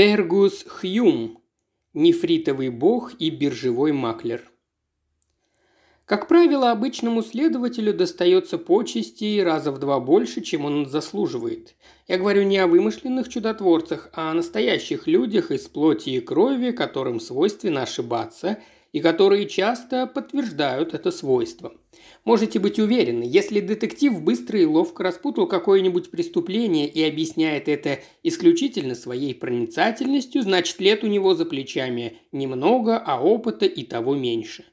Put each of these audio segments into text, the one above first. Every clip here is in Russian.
Фергус Хьюм, нефритовый бог и биржевой маклер. Как правило, обычному следователю достается почести раза в два больше, чем он заслуживает. Я говорю не о вымышленных чудотворцах, а о настоящих людях из плоти и крови, которым свойственно ошибаться – и которые часто подтверждают это свойство. Можете быть уверены, если детектив быстро и ловко распутал какое-нибудь преступление и объясняет это исключительно своей проницательностью, значит лет у него за плечами немного, а опыта и того меньше.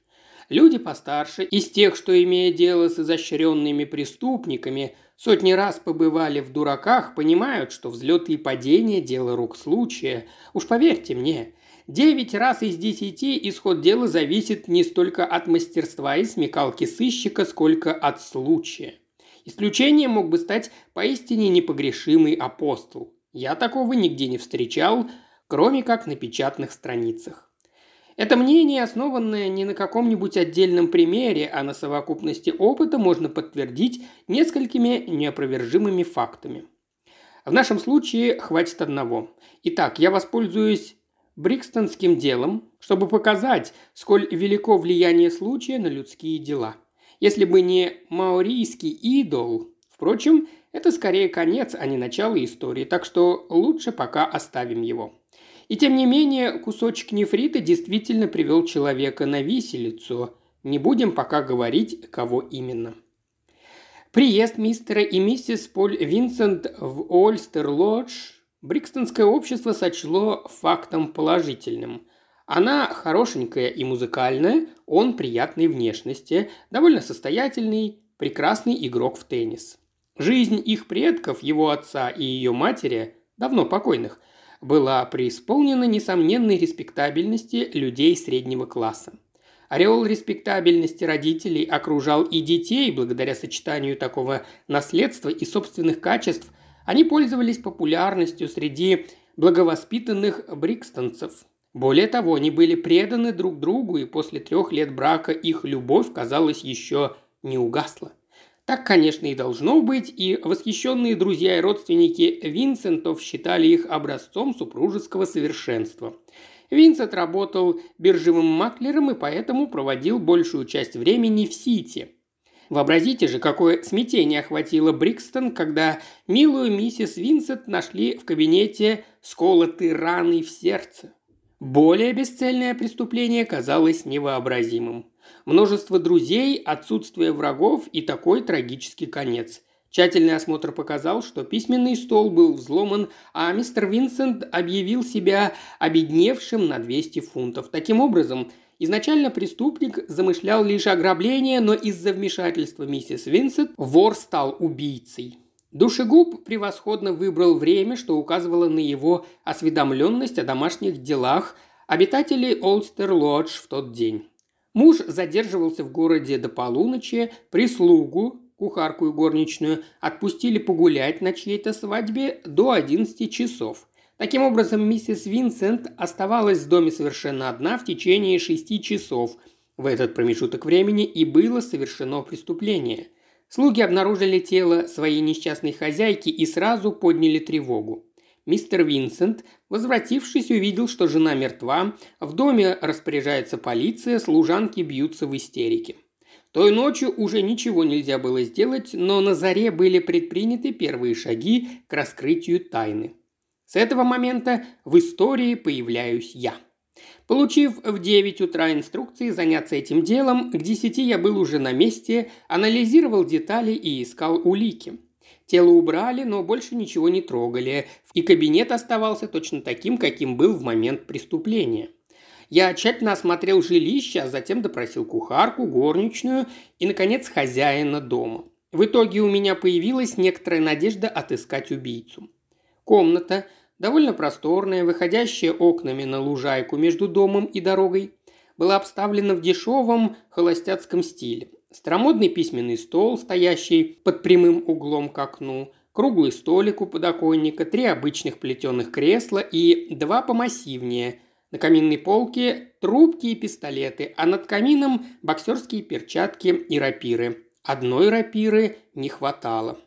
Люди постарше, из тех, что, имея дело с изощренными преступниками, сотни раз побывали в дураках, понимают, что взлеты и падения – дело рук случая. Уж поверьте мне, Девять раз из десяти исход дела зависит не столько от мастерства и смекалки сыщика, сколько от случая. Исключением мог бы стать поистине непогрешимый апостол. Я такого нигде не встречал, кроме как на печатных страницах. Это мнение, основанное не на каком-нибудь отдельном примере, а на совокупности опыта, можно подтвердить несколькими неопровержимыми фактами. В нашем случае хватит одного. Итак, я воспользуюсь Брикстонским делом, чтобы показать, сколь велико влияние случая на людские дела. Если бы не маорийский идол, впрочем, это скорее конец, а не начало истории, так что лучше пока оставим его. И тем не менее, кусочек нефрита действительно привел человека на виселицу. Не будем пока говорить, кого именно. Приезд мистера и миссис Поль Винсент в Ольстер-Лодж Брикстонское общество сочло фактом положительным. Она хорошенькая и музыкальная, он приятной внешности, довольно состоятельный, прекрасный игрок в теннис. Жизнь их предков, его отца и ее матери, давно покойных, была преисполнена несомненной респектабельности людей среднего класса. Ореол респектабельности родителей окружал и детей благодаря сочетанию такого наследства и собственных качеств они пользовались популярностью среди благовоспитанных брикстонцев. Более того, они были преданы друг другу, и после трех лет брака их любовь, казалось, еще не угасла. Так, конечно, и должно быть, и восхищенные друзья и родственники Винсентов считали их образцом супружеского совершенства. Винсент работал биржевым маклером и поэтому проводил большую часть времени в Сити – Вообразите же, какое смятение охватило Брикстон, когда милую миссис Винсент нашли в кабинете сколоты раны в сердце. Более бесцельное преступление казалось невообразимым. Множество друзей, отсутствие врагов и такой трагический конец. Тщательный осмотр показал, что письменный стол был взломан, а мистер Винсент объявил себя обедневшим на 200 фунтов. Таким образом, Изначально преступник замышлял лишь ограбление, но из-за вмешательства миссис Винсент вор стал убийцей. Душегуб превосходно выбрал время, что указывало на его осведомленность о домашних делах обитателей Олстер-Лодж в тот день. Муж задерживался в городе до полуночи, прислугу, кухарку и горничную, отпустили погулять на чьей-то свадьбе до 11 часов. Таким образом, миссис Винсент оставалась в доме совершенно одна в течение шести часов. В этот промежуток времени и было совершено преступление. Слуги обнаружили тело своей несчастной хозяйки и сразу подняли тревогу. Мистер Винсент, возвратившись, увидел, что жена мертва, в доме распоряжается полиция, служанки бьются в истерике. Той ночью уже ничего нельзя было сделать, но на заре были предприняты первые шаги к раскрытию тайны. С этого момента в истории появляюсь я. Получив в 9 утра инструкции заняться этим делом, к 10 я был уже на месте, анализировал детали и искал улики. Тело убрали, но больше ничего не трогали, и кабинет оставался точно таким, каким был в момент преступления. Я тщательно осмотрел жилище, а затем допросил кухарку, горничную и, наконец, хозяина дома. В итоге у меня появилась некоторая надежда отыскать убийцу. Комната, довольно просторная, выходящая окнами на лужайку между домом и дорогой, была обставлена в дешевом холостяцком стиле. Старомодный письменный стол, стоящий под прямым углом к окну, круглый столик у подоконника, три обычных плетеных кресла и два помассивнее. На каминной полке трубки и пистолеты, а над камином боксерские перчатки и рапиры. Одной рапиры не хватало.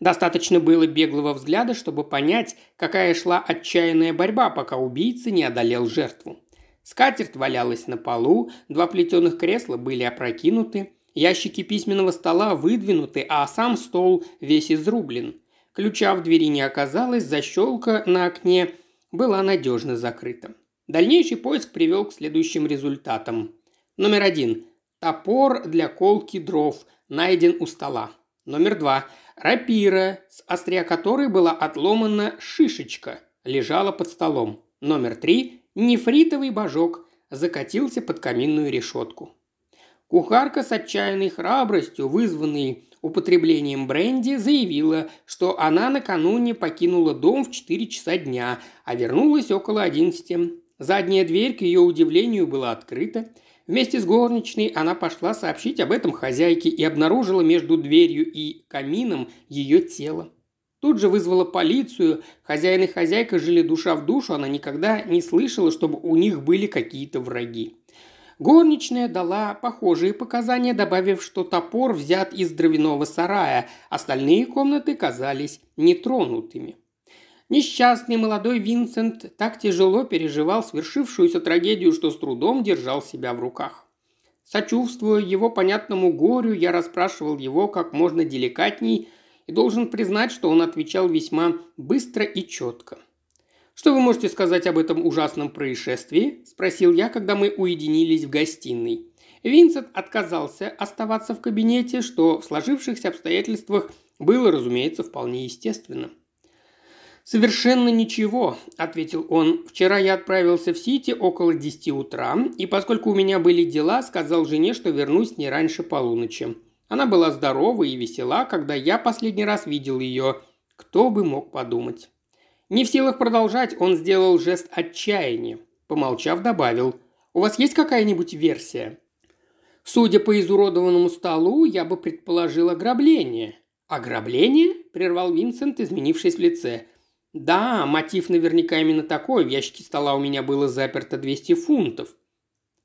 Достаточно было беглого взгляда, чтобы понять, какая шла отчаянная борьба, пока убийца не одолел жертву. Скатерть валялась на полу, два плетеных кресла были опрокинуты, ящики письменного стола выдвинуты, а сам стол весь изрублен. Ключа в двери не оказалось, защелка на окне была надежно закрыта. Дальнейший поиск привел к следующим результатам. Номер один. Топор для колки дров найден у стола. Номер два. Рапира, с острия которой была отломана шишечка, лежала под столом. Номер три. Нефритовый божок закатился под каминную решетку. Кухарка с отчаянной храбростью, вызванной употреблением бренди, заявила, что она накануне покинула дом в 4 часа дня, а вернулась около 11. Задняя дверь, к ее удивлению, была открыта. Вместе с горничной она пошла сообщить об этом хозяйке и обнаружила между дверью и камином ее тело. Тут же вызвала полицию. Хозяин и хозяйка жили душа в душу, она никогда не слышала, чтобы у них были какие-то враги. Горничная дала похожие показания, добавив, что топор взят из дровяного сарая, остальные комнаты казались нетронутыми. Несчастный молодой Винсент так тяжело переживал свершившуюся трагедию, что с трудом держал себя в руках. Сочувствуя его понятному горю, я расспрашивал его как можно деликатней и должен признать, что он отвечал весьма быстро и четко. «Что вы можете сказать об этом ужасном происшествии?» – спросил я, когда мы уединились в гостиной. Винсент отказался оставаться в кабинете, что в сложившихся обстоятельствах было, разумеется, вполне естественно. «Совершенно ничего», – ответил он. «Вчера я отправился в Сити около десяти утра, и поскольку у меня были дела, сказал жене, что вернусь не раньше полуночи. Она была здорова и весела, когда я последний раз видел ее. Кто бы мог подумать. Не в силах продолжать, он сделал жест отчаяния. Помолчав, добавил. «У вас есть какая-нибудь версия?» «Судя по изуродованному столу, я бы предположил ограбление». «Ограбление?» – прервал Винсент, изменившись в лице. «Да, мотив наверняка именно такой. В ящике стола у меня было заперто 200 фунтов».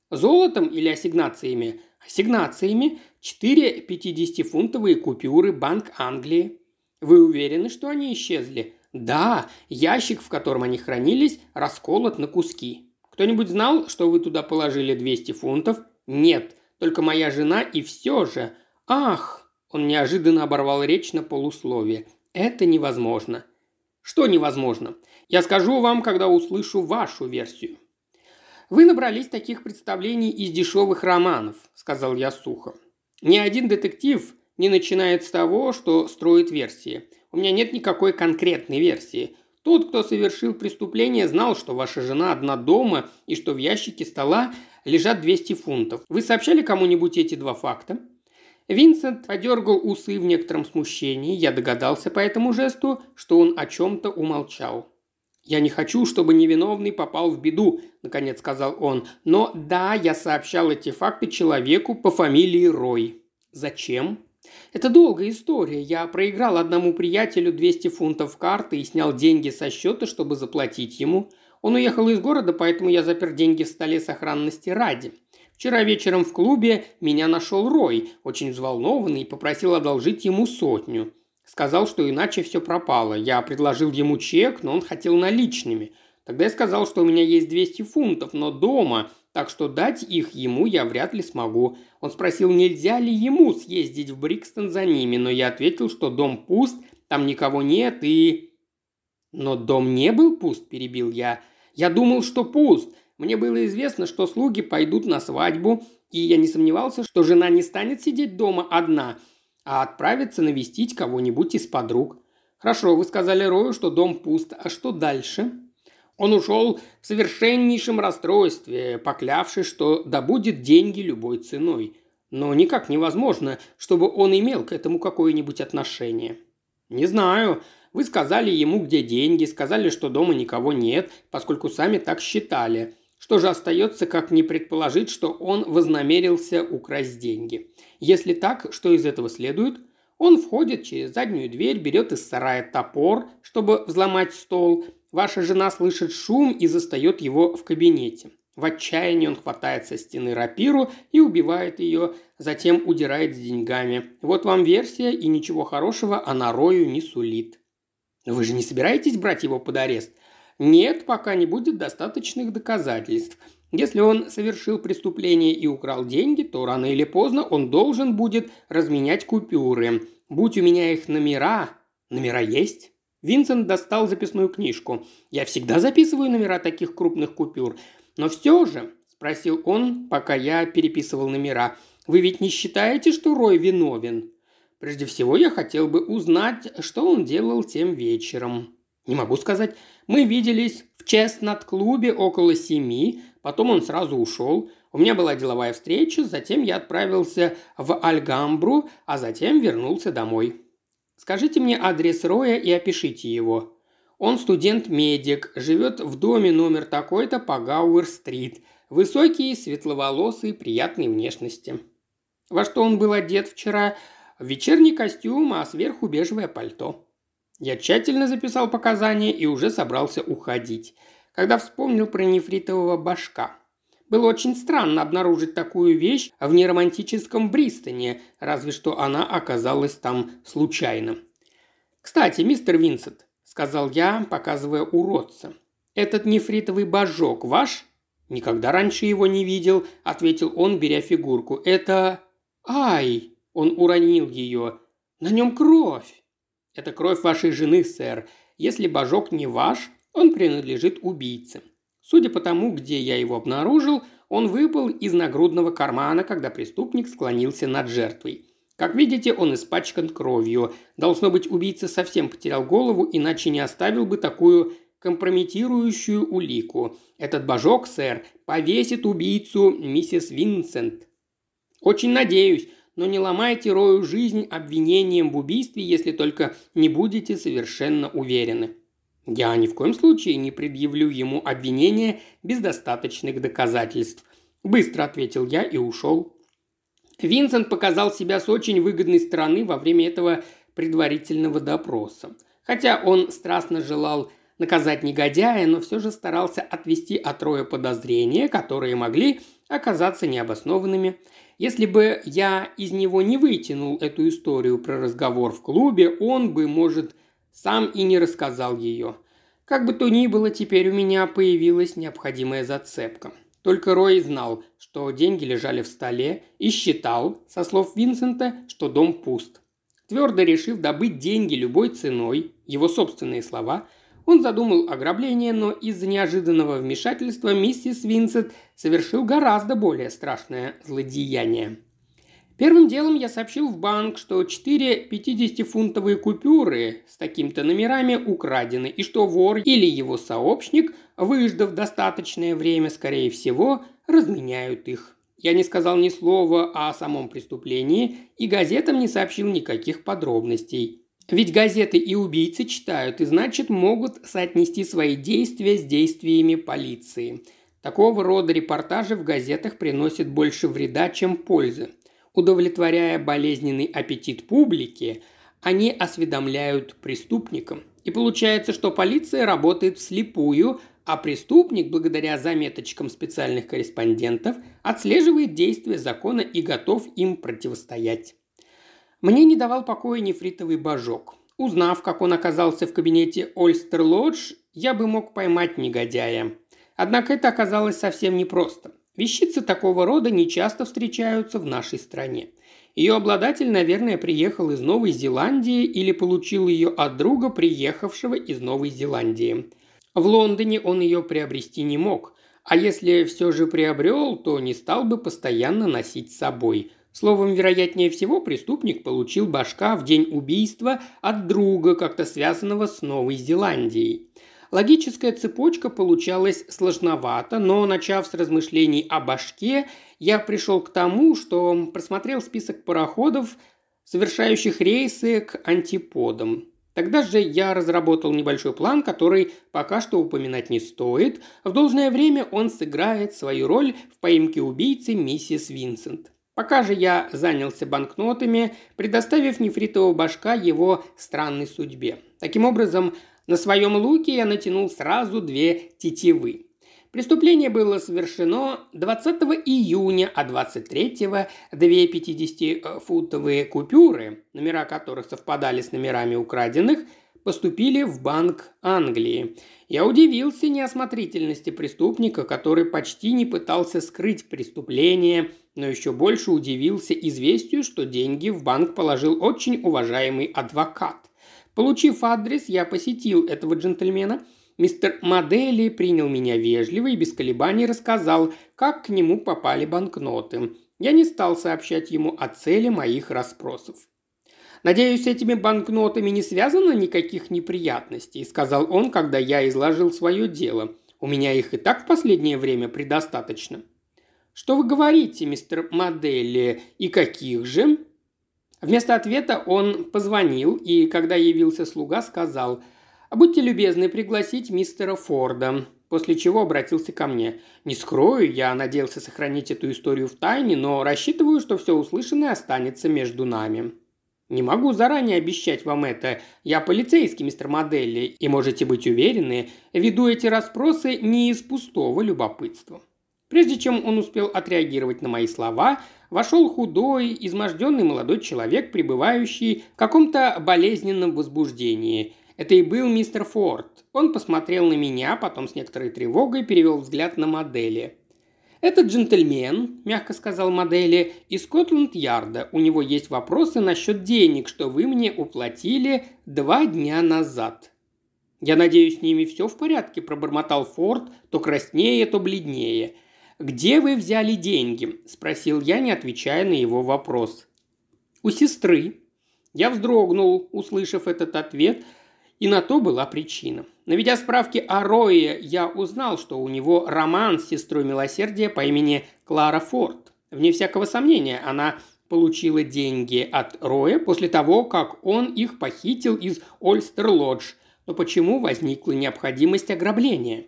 «Золотом или ассигнациями?» «Ассигнациями. Четыре 50-фунтовые купюры Банк Англии. Вы уверены, что они исчезли? Да, ящик, в котором они хранились, расколот на куски. Кто-нибудь знал, что вы туда положили 200 фунтов? Нет, только моя жена и все же. Ах! Он неожиданно оборвал речь на полусловие. Это невозможно. Что невозможно? Я скажу вам, когда услышу вашу версию. Вы набрались таких представлений из дешевых романов, сказал я сухо. Ни один детектив не начинает с того, что строит версии. У меня нет никакой конкретной версии. Тот, кто совершил преступление, знал, что ваша жена одна дома и что в ящике стола лежат 200 фунтов. Вы сообщали кому-нибудь эти два факта? Винсент подергал усы в некотором смущении. Я догадался по этому жесту, что он о чем-то умолчал. «Я не хочу, чтобы невиновный попал в беду», – наконец сказал он. «Но да, я сообщал эти факты человеку по фамилии Рой». «Зачем?» «Это долгая история. Я проиграл одному приятелю 200 фунтов карты и снял деньги со счета, чтобы заплатить ему. Он уехал из города, поэтому я запер деньги в столе сохранности ради. Вчера вечером в клубе меня нашел Рой, очень взволнованный, и попросил одолжить ему сотню. Сказал, что иначе все пропало. Я предложил ему чек, но он хотел наличными. Тогда я сказал, что у меня есть 200 фунтов, но дома, так что дать их ему я вряд ли смогу. Он спросил, нельзя ли ему съездить в Брикстон за ними, но я ответил, что дом пуст, там никого нет и... Но дом не был пуст, перебил я. Я думал, что пуст. Мне было известно, что слуги пойдут на свадьбу, и я не сомневался, что жена не станет сидеть дома одна – а отправиться навестить кого-нибудь из подруг. Хорошо, вы сказали Рою, что дом пуст, а что дальше? Он ушел в совершеннейшем расстройстве, поклявшись, что добудет деньги любой ценой. Но никак невозможно, чтобы он имел к этому какое-нибудь отношение. Не знаю. Вы сказали ему, где деньги, сказали, что дома никого нет, поскольку сами так считали. Что же остается, как не предположить, что он вознамерился украсть деньги? Если так, что из этого следует? Он входит через заднюю дверь, берет из сарая топор, чтобы взломать стол. Ваша жена слышит шум и застает его в кабинете. В отчаянии он хватает со стены рапиру и убивает ее, затем удирает с деньгами. Вот вам версия, и ничего хорошего она Рою не сулит. Вы же не собираетесь брать его под арест? Нет, пока не будет достаточных доказательств. Если он совершил преступление и украл деньги, то рано или поздно он должен будет разменять купюры. Будь у меня их номера... Номера есть? Винсент достал записную книжку. Я всегда записываю номера таких крупных купюр. Но все же, спросил он, пока я переписывал номера, вы ведь не считаете, что Рой виновен? Прежде всего, я хотел бы узнать, что он делал тем вечером. Не могу сказать. Мы виделись в Честнат-клубе около семи, потом он сразу ушел. У меня была деловая встреча, затем я отправился в Альгамбру, а затем вернулся домой. Скажите мне адрес Роя и опишите его. Он студент-медик, живет в доме номер такой-то по Гауэр-стрит. Высокий, светловолосый, приятной внешности. Во что он был одет вчера? В вечерний костюм, а сверху бежевое пальто. Я тщательно записал показания и уже собрался уходить, когда вспомнил про нефритового башка. Было очень странно обнаружить такую вещь в неромантическом Бристоне, разве что она оказалась там случайно. «Кстати, мистер Винсент, сказал я, показывая уродца. «Этот нефритовый божок ваш?» «Никогда раньше его не видел», – ответил он, беря фигурку. «Это... Ай!» – он уронил ее. «На нем кровь!» «Это кровь вашей жены, сэр. Если божок не ваш, он принадлежит убийце. Судя по тому, где я его обнаружил, он выпал из нагрудного кармана, когда преступник склонился над жертвой. Как видите, он испачкан кровью. Должно быть, убийца совсем потерял голову, иначе не оставил бы такую компрометирующую улику. Этот божок, сэр, повесит убийцу миссис Винсент. Очень надеюсь, но не ломайте Рою жизнь обвинением в убийстве, если только не будете совершенно уверены. Я ни в коем случае не предъявлю ему обвинения без достаточных доказательств. Быстро ответил я и ушел. Винсент показал себя с очень выгодной стороны во время этого предварительного допроса. Хотя он страстно желал наказать негодяя, но все же старался отвести от Роя подозрения, которые могли оказаться необоснованными. Если бы я из него не вытянул эту историю про разговор в клубе, он бы, может, сам и не рассказал ее. Как бы то ни было, теперь у меня появилась необходимая зацепка. Только Рой знал, что деньги лежали в столе и считал, со слов Винсента, что дом пуст. Твердо решив добыть деньги любой ценой, его собственные слова, он задумал ограбление, но из-за неожиданного вмешательства миссис Винсент совершил гораздо более страшное злодеяние. Первым делом я сообщил в банк, что четыре 50-фунтовые купюры с такими-то номерами украдены, и что вор или его сообщник, выждав достаточное время, скорее всего, разменяют их. Я не сказал ни слова о самом преступлении и газетам не сообщил никаких подробностей. Ведь газеты и убийцы читают и, значит, могут соотнести свои действия с действиями полиции. Такого рода репортажи в газетах приносят больше вреда, чем пользы. Удовлетворяя болезненный аппетит публики, они осведомляют преступникам. И получается, что полиция работает вслепую, а преступник, благодаря заметочкам специальных корреспондентов, отслеживает действия закона и готов им противостоять. Мне не давал покоя нефритовый божок. Узнав, как он оказался в кабинете Ольстер Лодж, я бы мог поймать негодяя. Однако это оказалось совсем непросто. Вещицы такого рода нечасто встречаются в нашей стране. Ее обладатель, наверное, приехал из Новой Зеландии или получил ее от друга, приехавшего из Новой Зеландии. В Лондоне он ее приобрести не мог, а если все же приобрел, то не стал бы постоянно носить с собой. Словом, вероятнее всего, преступник получил башка в день убийства от друга, как-то связанного с Новой Зеландией. Логическая цепочка получалась сложновато, но, начав с размышлений о башке, я пришел к тому, что просмотрел список пароходов, совершающих рейсы к антиподам. Тогда же я разработал небольшой план, который пока что упоминать не стоит. В должное время он сыграет свою роль в поимке убийцы миссис Винсент. Пока же я занялся банкнотами, предоставив нефритового башка его странной судьбе. Таким образом, на своем луке я натянул сразу две тетивы. Преступление было совершено 20 июня, а 23-го две 50-футовые купюры, номера которых совпадали с номерами украденных, поступили в Банк Англии. Я удивился неосмотрительности преступника, который почти не пытался скрыть преступление, но еще больше удивился известию, что деньги в банк положил очень уважаемый адвокат. Получив адрес, я посетил этого джентльмена – Мистер Модели принял меня вежливо и без колебаний рассказал, как к нему попали банкноты. Я не стал сообщать ему о цели моих расспросов. «Надеюсь, с этими банкнотами не связано никаких неприятностей», – сказал он, когда я изложил свое дело. «У меня их и так в последнее время предостаточно». «Что вы говорите, мистер Модели, и каких же?» Вместо ответа он позвонил, и когда явился слуга, сказал – будьте любезны пригласить мистера Форда», после чего обратился ко мне. «Не скрою, я надеялся сохранить эту историю в тайне, но рассчитываю, что все услышанное останется между нами». «Не могу заранее обещать вам это. Я полицейский, мистер Моделли, и можете быть уверены, веду эти расспросы не из пустого любопытства». Прежде чем он успел отреагировать на мои слова, вошел худой, изможденный молодой человек, пребывающий в каком-то болезненном возбуждении – это и был мистер Форд. Он посмотрел на меня, потом с некоторой тревогой перевел взгляд на модели. «Этот джентльмен», – мягко сказал модели, – «из Скотланд-Ярда. У него есть вопросы насчет денег, что вы мне уплатили два дня назад». «Я надеюсь, с ними все в порядке», – пробормотал Форд, то краснее, то бледнее. «Где вы взяли деньги?» – спросил я, не отвечая на его вопрос. «У сестры». Я вздрогнул, услышав этот ответ – и на то была причина. Наведя справки о Рое, я узнал, что у него роман с сестрой милосердия по имени Клара Форд. Вне всякого сомнения, она получила деньги от Роя после того, как он их похитил из Ольстер-Лодж. Но почему возникла необходимость ограбления?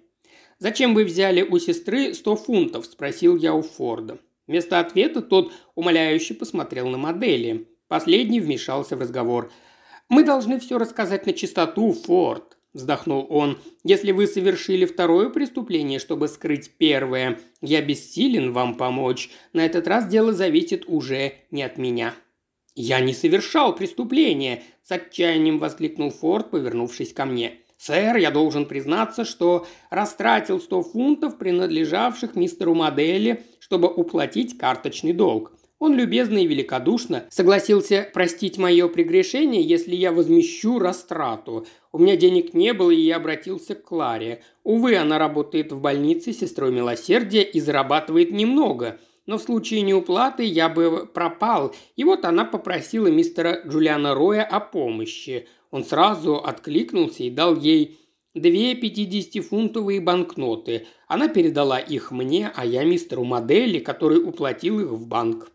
«Зачем вы взяли у сестры 100 фунтов?» – спросил я у Форда. Вместо ответа тот умоляюще посмотрел на модели. Последний вмешался в разговор – «Мы должны все рассказать на чистоту, Форд», – вздохнул он. «Если вы совершили второе преступление, чтобы скрыть первое, я бессилен вам помочь. На этот раз дело зависит уже не от меня». «Я не совершал преступления!» – с отчаянием воскликнул Форд, повернувшись ко мне. «Сэр, я должен признаться, что растратил сто фунтов, принадлежавших мистеру Модели, чтобы уплатить карточный долг. Он любезно и великодушно согласился простить мое прегрешение, если я возмещу растрату. У меня денег не было, и я обратился к Кларе. Увы, она работает в больнице сестрой милосердия и зарабатывает немного. Но в случае неуплаты я бы пропал, и вот она попросила мистера Джулиана Роя о помощи. Он сразу откликнулся и дал ей две 50-фунтовые банкноты. Она передала их мне, а я мистеру Модели, который уплатил их в банк.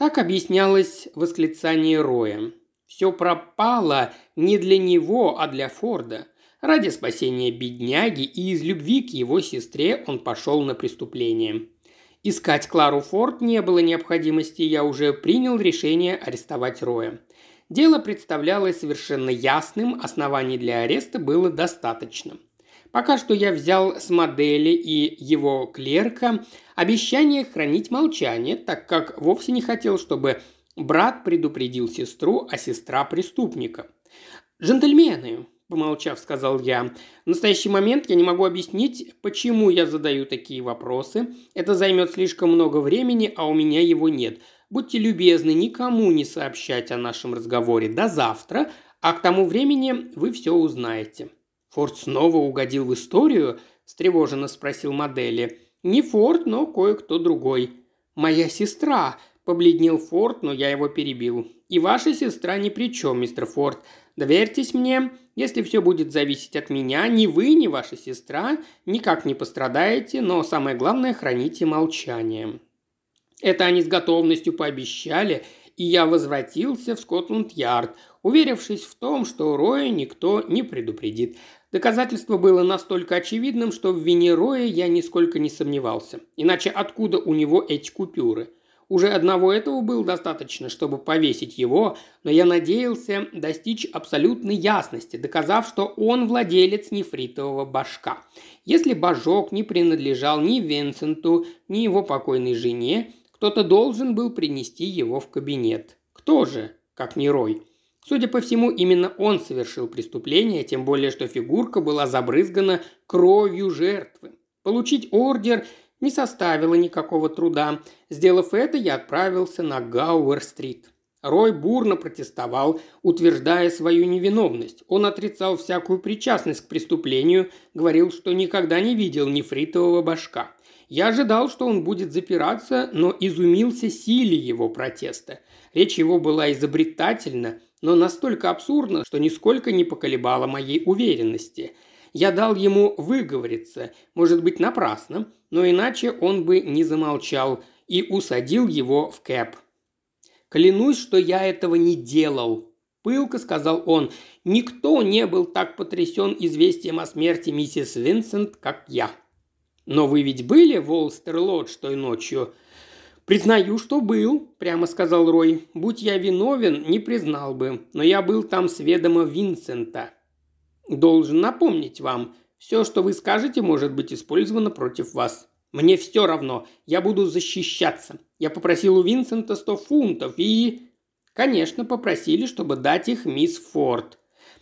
Так объяснялось восклицание Роя. Все пропало не для него, а для Форда. Ради спасения бедняги и из любви к его сестре он пошел на преступление. Искать Клару Форд не было необходимости, я уже принял решение арестовать Роя. Дело представлялось совершенно ясным, оснований для ареста было достаточно. Пока что я взял с модели и его клерка обещание хранить молчание, так как вовсе не хотел, чтобы брат предупредил сестру, а сестра преступника. «Джентльмены», – помолчав, сказал я, – «в настоящий момент я не могу объяснить, почему я задаю такие вопросы. Это займет слишком много времени, а у меня его нет. Будьте любезны никому не сообщать о нашем разговоре до завтра, а к тому времени вы все узнаете». «Форд снова угодил в историю?» – встревоженно спросил модели. «Не Форд, но кое-кто другой». «Моя сестра!» – побледнел Форд, но я его перебил. «И ваша сестра ни при чем, мистер Форд. Доверьтесь мне, если все будет зависеть от меня, ни вы, ни ваша сестра никак не пострадаете, но самое главное – храните молчание». Это они с готовностью пообещали, и я возвратился в Скотланд-Ярд, уверившись в том, что Роя никто не предупредит. Доказательство было настолько очевидным, что в вине Роя я нисколько не сомневался. Иначе откуда у него эти купюры? Уже одного этого было достаточно, чтобы повесить его, но я надеялся достичь абсолютной ясности, доказав, что он владелец нефритового башка. Если божок не принадлежал ни Винсенту, ни его покойной жене, кто-то должен был принести его в кабинет. Кто же, как не Рой? Судя по всему, именно он совершил преступление, тем более, что фигурка была забрызгана кровью жертвы. Получить ордер не составило никакого труда. Сделав это, я отправился на Гауэр-стрит. Рой бурно протестовал, утверждая свою невиновность. Он отрицал всякую причастность к преступлению, говорил, что никогда не видел нефритового башка. Я ожидал, что он будет запираться, но изумился силе его протеста. Речь его была изобретательна, но настолько абсурдна, что нисколько не поколебала моей уверенности – я дал ему выговориться, может быть, напрасно, но иначе он бы не замолчал и усадил его в кэп. «Клянусь, что я этого не делал», – пылко сказал он. «Никто не был так потрясен известием о смерти миссис Винсент, как я». «Но вы ведь были в Олстер-Лодж той ночью?» «Признаю, что был», – прямо сказал Рой. «Будь я виновен, не признал бы, но я был там с ведома Винсента. Должен напомнить вам, все, что вы скажете, может быть использовано против вас. Мне все равно, я буду защищаться. Я попросил у Винсента сто фунтов и... Конечно, попросили, чтобы дать их мисс Форд.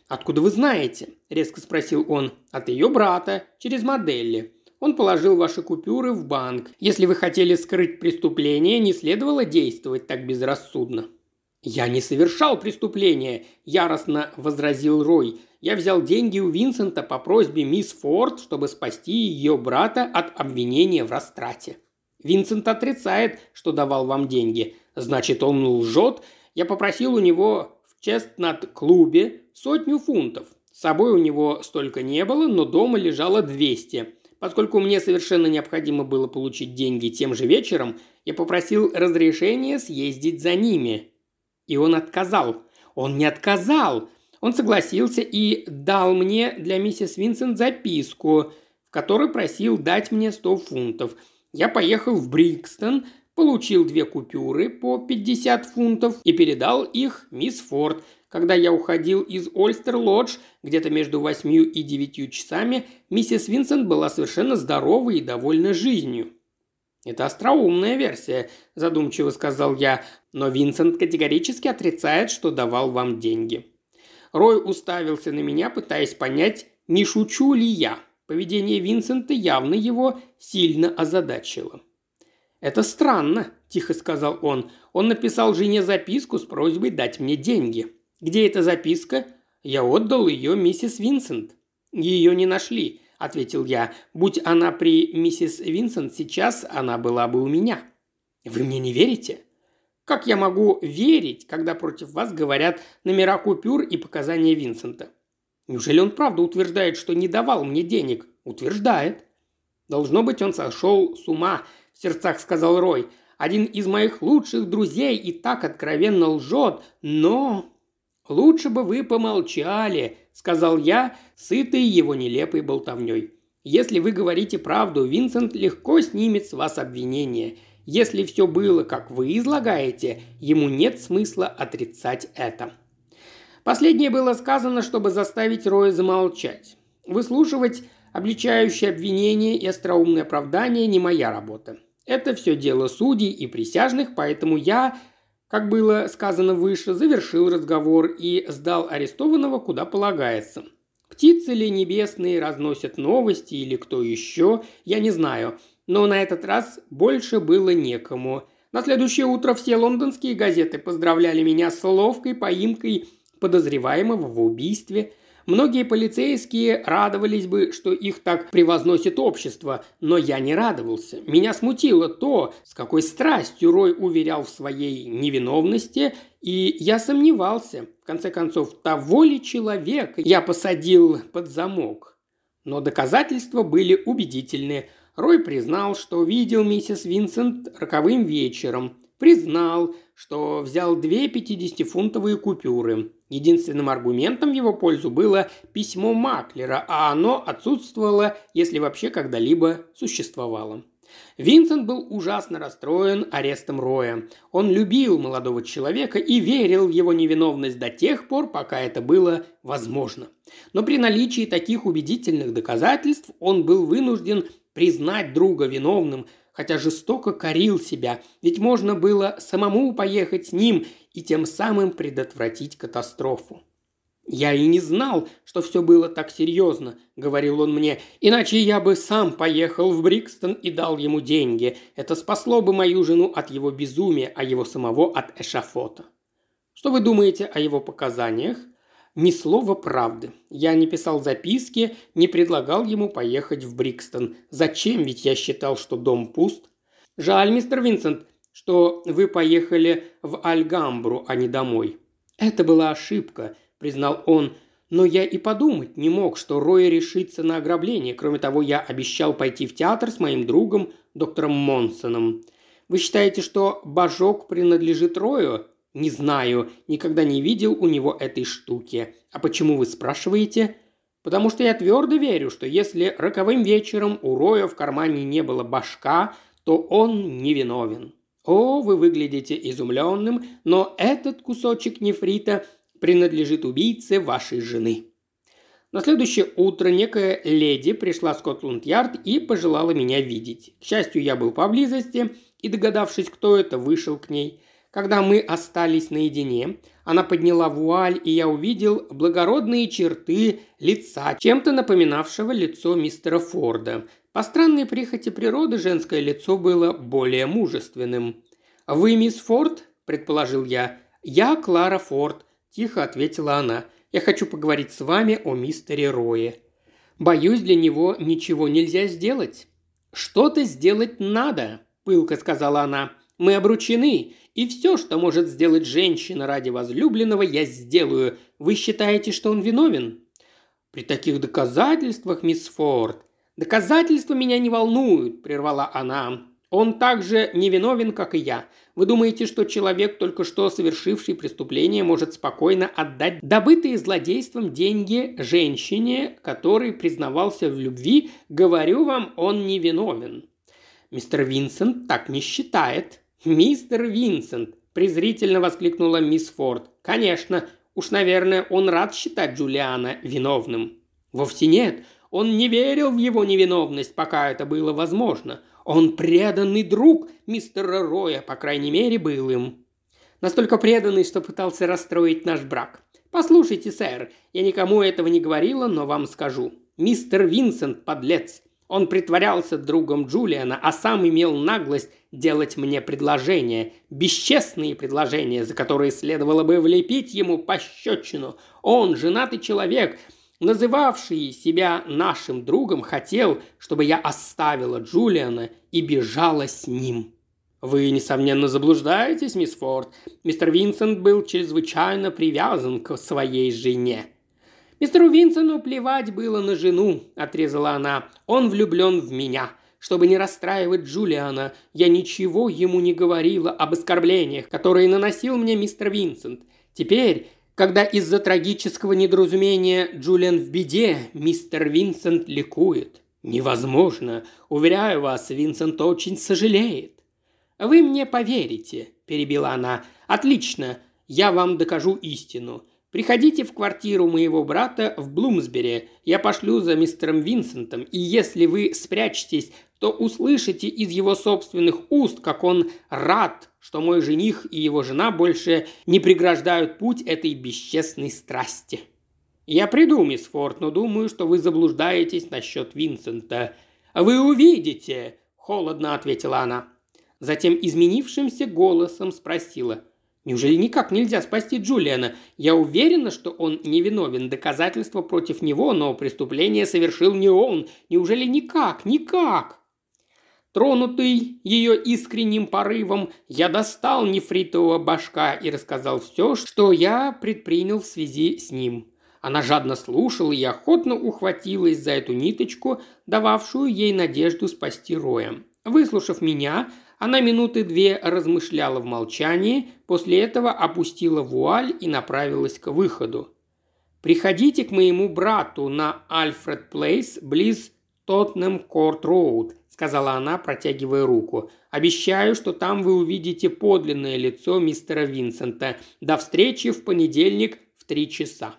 «Откуда вы знаете?» – резко спросил он. «От ее брата, через модели. Он положил ваши купюры в банк. Если вы хотели скрыть преступление, не следовало действовать так безрассудно». «Я не совершал преступления», – яростно возразил Рой. Я взял деньги у Винсента по просьбе мисс Форд, чтобы спасти ее брата от обвинения в растрате. Винсент отрицает, что давал вам деньги. Значит, он лжет. Я попросил у него в Честнат-клубе сотню фунтов. С собой у него столько не было, но дома лежало 200. Поскольку мне совершенно необходимо было получить деньги тем же вечером, я попросил разрешения съездить за ними. И он отказал. Он не отказал. Он согласился и дал мне для миссис Винсент записку, в которой просил дать мне 100 фунтов. Я поехал в Брикстон, получил две купюры по 50 фунтов и передал их мисс Форд. Когда я уходил из Ольстер-Лодж, где-то между восьмью и девятью часами, миссис Винсент была совершенно здорова и довольна жизнью. «Это остроумная версия», – задумчиво сказал я, но Винсент категорически отрицает, что давал вам деньги. Рой уставился на меня, пытаясь понять, не шучу ли я. Поведение Винсента явно его сильно озадачило. «Это странно», – тихо сказал он. «Он написал жене записку с просьбой дать мне деньги. Где эта записка?» «Я отдал ее миссис Винсент». «Ее не нашли», – ответил я. «Будь она при миссис Винсент сейчас, она была бы у меня». «Вы мне не верите?» Как я могу верить, когда против вас говорят номера купюр и показания Винсента? Неужели он правда утверждает, что не давал мне денег? Утверждает. Должно быть, он сошел с ума, в сердцах сказал Рой. Один из моих лучших друзей и так откровенно лжет, но... «Лучше бы вы помолчали», — сказал я, сытый его нелепой болтовней. «Если вы говорите правду, Винсент легко снимет с вас обвинение. Если все было, как вы излагаете, ему нет смысла отрицать это. Последнее было сказано, чтобы заставить Роя замолчать. Выслушивать обличающие обвинения и остроумные оправдания не моя работа. Это все дело судей и присяжных, поэтому я, как было сказано выше, завершил разговор и сдал арестованного куда полагается. Птицы ли небесные разносят новости или кто еще, я не знаю, но на этот раз больше было некому. На следующее утро все лондонские газеты поздравляли меня с ловкой поимкой подозреваемого в убийстве. Многие полицейские радовались бы, что их так превозносит общество, но я не радовался. Меня смутило то, с какой страстью Рой уверял в своей невиновности, и я сомневался, в конце концов, того ли человека я посадил под замок. Но доказательства были убедительные. Рой признал, что видел миссис Винсент роковым вечером. Признал, что взял две 50-фунтовые купюры. Единственным аргументом в его пользу было письмо Маклера, а оно отсутствовало, если вообще когда-либо существовало. Винсент был ужасно расстроен арестом Роя. Он любил молодого человека и верил в его невиновность до тех пор, пока это было возможно. Но при наличии таких убедительных доказательств он был вынужден признать друга виновным, хотя жестоко корил себя, ведь можно было самому поехать с ним и тем самым предотвратить катастрофу. «Я и не знал, что все было так серьезно», — говорил он мне, «иначе я бы сам поехал в Брикстон и дал ему деньги. Это спасло бы мою жену от его безумия, а его самого от эшафота». Что вы думаете о его показаниях? Ни слова правды. Я не писал записки, не предлагал ему поехать в Брикстон. Зачем? Ведь я считал, что дом пуст. Жаль, мистер Винсент, что вы поехали в Альгамбру, а не домой. Это была ошибка –– признал он. «Но я и подумать не мог, что Рой решится на ограбление. Кроме того, я обещал пойти в театр с моим другом, доктором Монсоном. Вы считаете, что божок принадлежит Рою? Не знаю, никогда не видел у него этой штуки. А почему вы спрашиваете? Потому что я твердо верю, что если роковым вечером у Роя в кармане не было башка, то он невиновен. О, вы выглядите изумленным, но этот кусочек нефрита принадлежит убийце вашей жены». На следующее утро некая леди пришла в Скотланд-Ярд и пожелала меня видеть. К счастью, я был поблизости и, догадавшись, кто это, вышел к ней. Когда мы остались наедине, она подняла вуаль, и я увидел благородные черты лица, чем-то напоминавшего лицо мистера Форда. По странной прихоти природы женское лицо было более мужественным. «Вы мисс Форд?» – предположил я. «Я Клара Форд. – тихо ответила она. «Я хочу поговорить с вами о мистере Рое. Боюсь, для него ничего нельзя сделать». «Что-то сделать надо», – пылко сказала она. «Мы обручены, и все, что может сделать женщина ради возлюбленного, я сделаю. Вы считаете, что он виновен?» «При таких доказательствах, мисс Форд...» «Доказательства меня не волнуют», – прервала она. «Он также невиновен, как и я. Вы думаете, что человек, только что совершивший преступление, может спокойно отдать добытые злодейством деньги женщине, который признавался в любви? Говорю вам, он не виновен. Мистер Винсент так не считает. Мистер Винсент, презрительно воскликнула мисс Форд. Конечно, уж, наверное, он рад считать Джулиана виновным. Вовсе нет. Он не верил в его невиновность, пока это было возможно. Он преданный друг мистера Роя, по крайней мере, был им. Настолько преданный, что пытался расстроить наш брак. Послушайте, сэр, я никому этого не говорила, но вам скажу. Мистер Винсент – подлец. Он притворялся другом Джулиана, а сам имел наглость делать мне предложения. Бесчестные предложения, за которые следовало бы влепить ему пощечину. Он, женатый человек, называвший себя нашим другом, хотел, чтобы я оставила Джулиана и бежала с ним. Вы, несомненно, заблуждаетесь, мисс Форд. Мистер Винсент был чрезвычайно привязан к своей жене. Мистеру Винсенту плевать было на жену, отрезала она. Он влюблен в меня. Чтобы не расстраивать Джулиана, я ничего ему не говорила об оскорблениях, которые наносил мне мистер Винсент. Теперь, когда из-за трагического недоразумения Джулиан в беде, мистер Винсент ликует. Невозможно. Уверяю вас, Винсент очень сожалеет. Вы мне поверите, перебила она. Отлично. Я вам докажу истину. Приходите в квартиру моего брата в Блумсбери. Я пошлю за мистером Винсентом, и если вы спрячетесь, то услышите из его собственных уст, как он рад, что мой жених и его жена больше не преграждают путь этой бесчестной страсти. «Я приду, мисс Форд, но думаю, что вы заблуждаетесь насчет Винсента». «Вы увидите!» – холодно ответила она. Затем изменившимся голосом спросила. «Неужели никак нельзя спасти Джулиана? Я уверена, что он невиновен. Доказательства против него, но преступление совершил не он. Неужели никак? Никак?» Тронутый ее искренним порывом, я достал нефритового башка и рассказал все, что я предпринял в связи с ним. Она жадно слушала и охотно ухватилась за эту ниточку, дававшую ей надежду спасти Роя. Выслушав меня, она минуты две размышляла в молчании, после этого опустила вуаль и направилась к выходу. «Приходите к моему брату на Альфред Плейс близ Тоттенхэм Корт Роуд», – сказала она, протягивая руку. «Обещаю, что там вы увидите подлинное лицо мистера Винсента. До встречи в понедельник в три часа».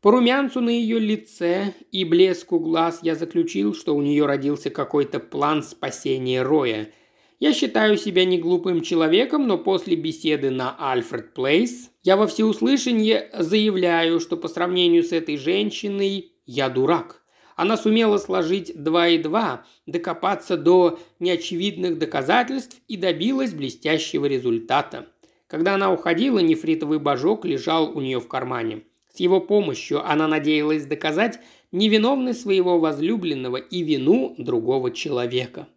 По румянцу на ее лице и блеску глаз я заключил, что у нее родился какой-то план спасения Роя. Я считаю себя не глупым человеком, но после беседы на Альфред Плейс я во всеуслышание заявляю, что по сравнению с этой женщиной я дурак. Она сумела сложить два и два, докопаться до неочевидных доказательств и добилась блестящего результата. Когда она уходила, нефритовый божок лежал у нее в кармане. С его помощью она надеялась доказать невиновность своего возлюбленного и вину другого человека.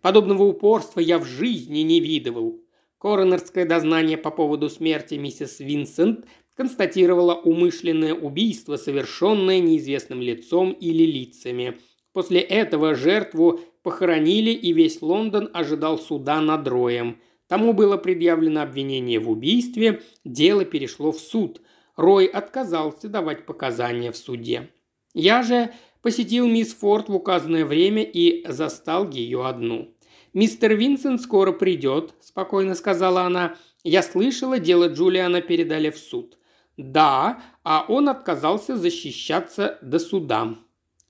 Подобного упорства я в жизни не видывал. Коронерское дознание по поводу смерти миссис Винсент констатировала умышленное убийство, совершенное неизвестным лицом или лицами. После этого жертву похоронили, и весь Лондон ожидал суда над Роем. Тому было предъявлено обвинение в убийстве, дело перешло в суд. Рой отказался давать показания в суде. Я же посетил мисс Форд в указанное время и застал ее одну. «Мистер Винсент скоро придет», – спокойно сказала она. «Я слышала, дело Джулиана передали в суд. «Да, а он отказался защищаться до суда».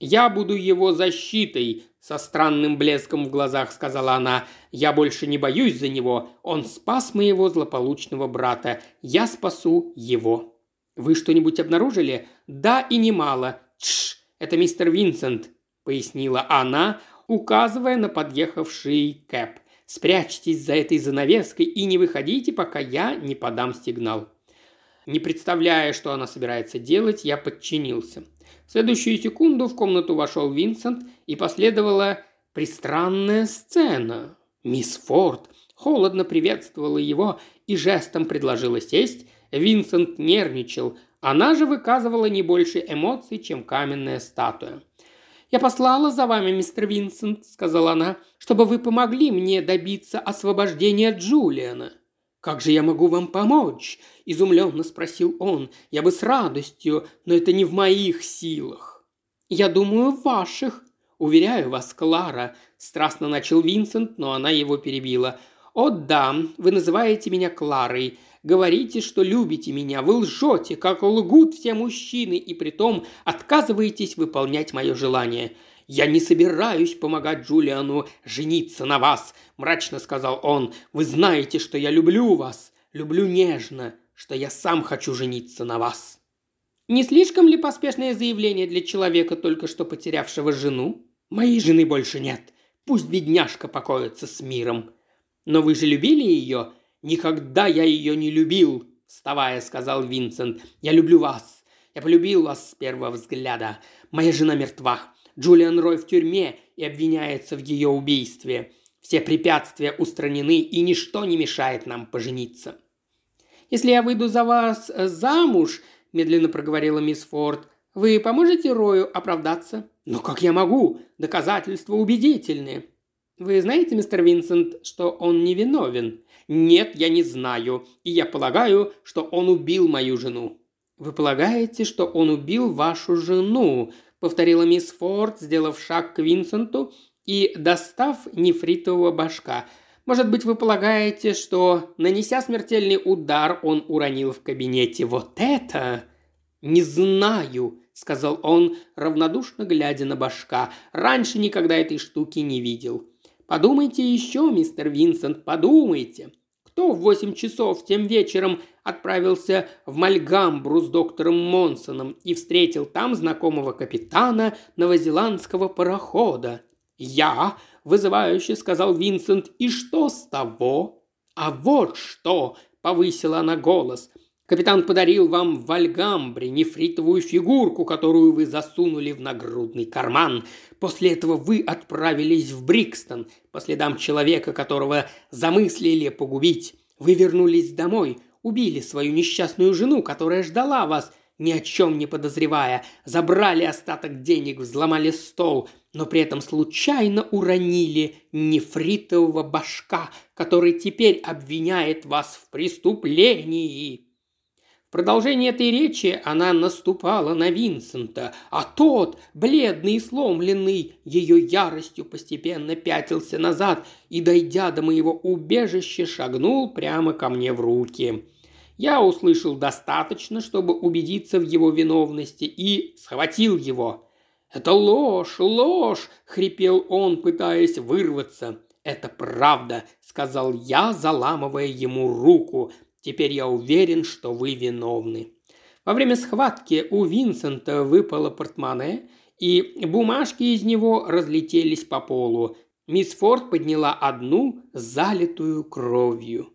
«Я буду его защитой», – со странным блеском в глазах сказала она. «Я больше не боюсь за него. Он спас моего злополучного брата. Я спасу его». «Вы что-нибудь обнаружили?» «Да и немало. Тш, это мистер Винсент», – пояснила она, указывая на подъехавший кэп. «Спрячьтесь за этой занавеской и не выходите, пока я не подам сигнал». Не представляя, что она собирается делать, я подчинился. В следующую секунду в комнату вошел Винсент и последовала пристранная сцена. Мисс Форд холодно приветствовала его и жестом предложила сесть. Винсент нервничал, она же выказывала не больше эмоций, чем каменная статуя. «Я послала за вами, мистер Винсент», — сказала она, — «чтобы вы помогли мне добиться освобождения Джулиана». «Как же я могу вам помочь?» – изумленно спросил он. «Я бы с радостью, но это не в моих силах». «Я думаю, в ваших», «Уверяю вас, Клара», – страстно начал Винсент, но она его перебила. «О да, вы называете меня Кларой. Говорите, что любите меня. Вы лжете, как лгут все мужчины, и притом отказываетесь выполнять мое желание. «Я не собираюсь помогать Джулиану жениться на вас», – мрачно сказал он. «Вы знаете, что я люблю вас, люблю нежно, что я сам хочу жениться на вас». «Не слишком ли поспешное заявление для человека, только что потерявшего жену? Моей жены больше нет. Пусть бедняжка покоится с миром». «Но вы же любили ее?» «Никогда я ее не любил», – вставая, сказал Винсент. «Я люблю вас. Я полюбил вас с первого взгляда. Моя жена мертва. Джулиан Рой в тюрьме и обвиняется в ее убийстве. Все препятствия устранены, и ничто не мешает нам пожениться. «Если я выйду за вас э, замуж», – медленно проговорила мисс Форд, – «вы поможете Рою оправдаться?» «Но как я могу? Доказательства убедительные». «Вы знаете, мистер Винсент, что он невиновен?» «Нет, я не знаю, и я полагаю, что он убил мою жену». «Вы полагаете, что он убил вашу жену?» повторила мисс Форд, сделав шаг к Винсенту и достав нефритового башка. Может быть, вы полагаете, что, нанеся смертельный удар, он уронил в кабинете вот это? Не знаю, сказал он, равнодушно глядя на башка. Раньше никогда этой штуки не видел. Подумайте еще, мистер Винсент, подумайте. Кто в восемь часов тем вечером отправился в Мальгамбру с доктором Монсоном и встретил там знакомого капитана новозеландского парохода. «Я», – вызывающе сказал Винсент, – «и что с того?» «А вот что», – повысила она голос, Капитан подарил вам в Альгамбре нефритовую фигурку, которую вы засунули в нагрудный карман. После этого вы отправились в Брикстон по следам человека, которого замыслили погубить. Вы вернулись домой, убили свою несчастную жену, которая ждала вас, ни о чем не подозревая, забрали остаток денег, взломали стол, но при этом случайно уронили нефритового башка, который теперь обвиняет вас в преступлении. В продолжение этой речи она наступала на Винсента, а тот, бледный и сломленный, ее яростью постепенно пятился назад и, дойдя до моего убежища, шагнул прямо ко мне в руки. Я услышал достаточно, чтобы убедиться в его виновности, и схватил его. «Это ложь, ложь!» – хрипел он, пытаясь вырваться. «Это правда», – сказал я, заламывая ему руку. «Теперь я уверен, что вы виновны». Во время схватки у Винсента выпало портмоне, и бумажки из него разлетелись по полу. Мисс Форд подняла одну, залитую кровью.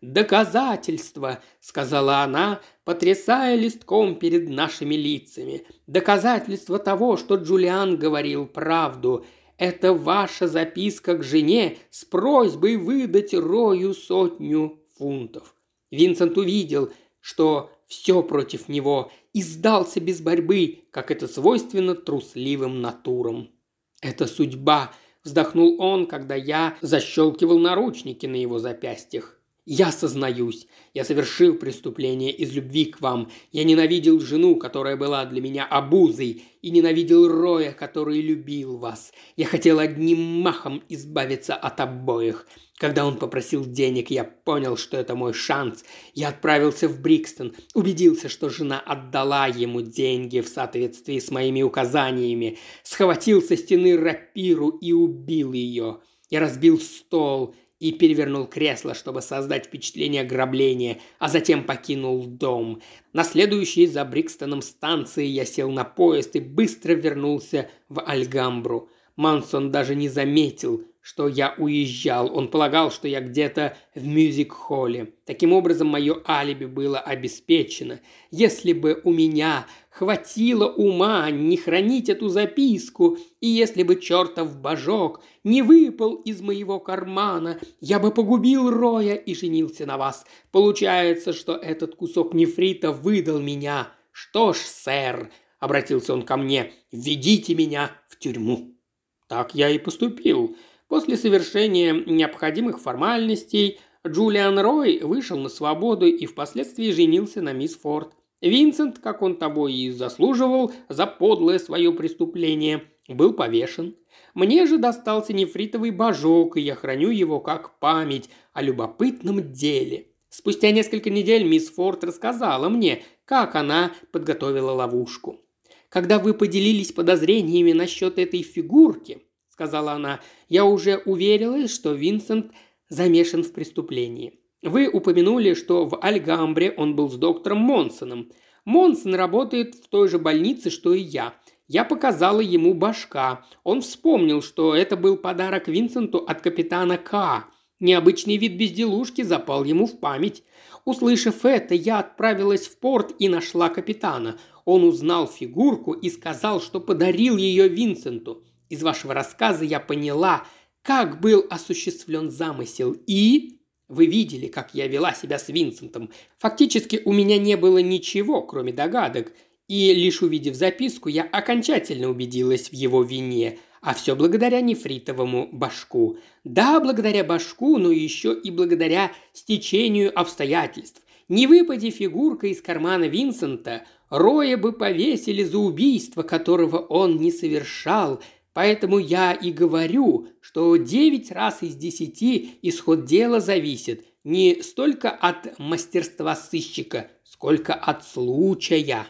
«Доказательство!» – сказала она, потрясая листком перед нашими лицами. «Доказательство того, что Джулиан говорил правду. Это ваша записка к жене с просьбой выдать Рою сотню фунтов». Винсент увидел, что все против него, и сдался без борьбы, как это свойственно трусливым натурам. «Это судьба», – вздохнул он, когда я защелкивал наручники на его запястьях. Я сознаюсь, я совершил преступление из любви к вам. Я ненавидел жену, которая была для меня обузой, и ненавидел Роя, который любил вас. Я хотел одним махом избавиться от обоих. Когда он попросил денег, я понял, что это мой шанс. Я отправился в Брикстон, убедился, что жена отдала ему деньги в соответствии с моими указаниями, схватил со стены рапиру и убил ее. Я разбил стол, и перевернул кресло, чтобы создать впечатление ограбления, а затем покинул дом. На следующей за Брикстоном станции я сел на поезд и быстро вернулся в Альгамбру. Мансон даже не заметил, что я уезжал. Он полагал, что я где-то в мюзик-холле. Таким образом, мое алиби было обеспечено. Если бы у меня хватило ума не хранить эту записку, и если бы чертов божок не выпал из моего кармана, я бы погубил Роя и женился на вас. Получается, что этот кусок нефрита выдал меня. Что ж, сэр, — обратился он ко мне, — введите меня в тюрьму. Так я и поступил. После совершения необходимых формальностей Джулиан Рой вышел на свободу и впоследствии женился на мисс Форд. Винсент, как он того и заслуживал за подлое свое преступление, был повешен. Мне же достался нефритовый божок, и я храню его как память о любопытном деле. Спустя несколько недель мисс Форд рассказала мне, как она подготовила ловушку. Когда вы поделились подозрениями насчет этой фигурки, сказала она, – «я уже уверилась, что Винсент замешан в преступлении. Вы упомянули, что в Альгамбре он был с доктором Монсоном. Монсон работает в той же больнице, что и я. Я показала ему башка. Он вспомнил, что это был подарок Винсенту от капитана К. Необычный вид безделушки запал ему в память. Услышав это, я отправилась в порт и нашла капитана. Он узнал фигурку и сказал, что подарил ее Винсенту. Из вашего рассказа я поняла, как был осуществлен замысел. И вы видели, как я вела себя с Винсентом. Фактически у меня не было ничего, кроме догадок. И лишь увидев записку, я окончательно убедилась в его вине. А все благодаря нефритовому башку. Да, благодаря башку, но еще и благодаря стечению обстоятельств. Не выпади фигурка из кармана Винсента, Роя бы повесили за убийство, которого он не совершал, Поэтому я и говорю, что девять раз из десяти исход дела зависит не столько от мастерства сыщика, сколько от случая.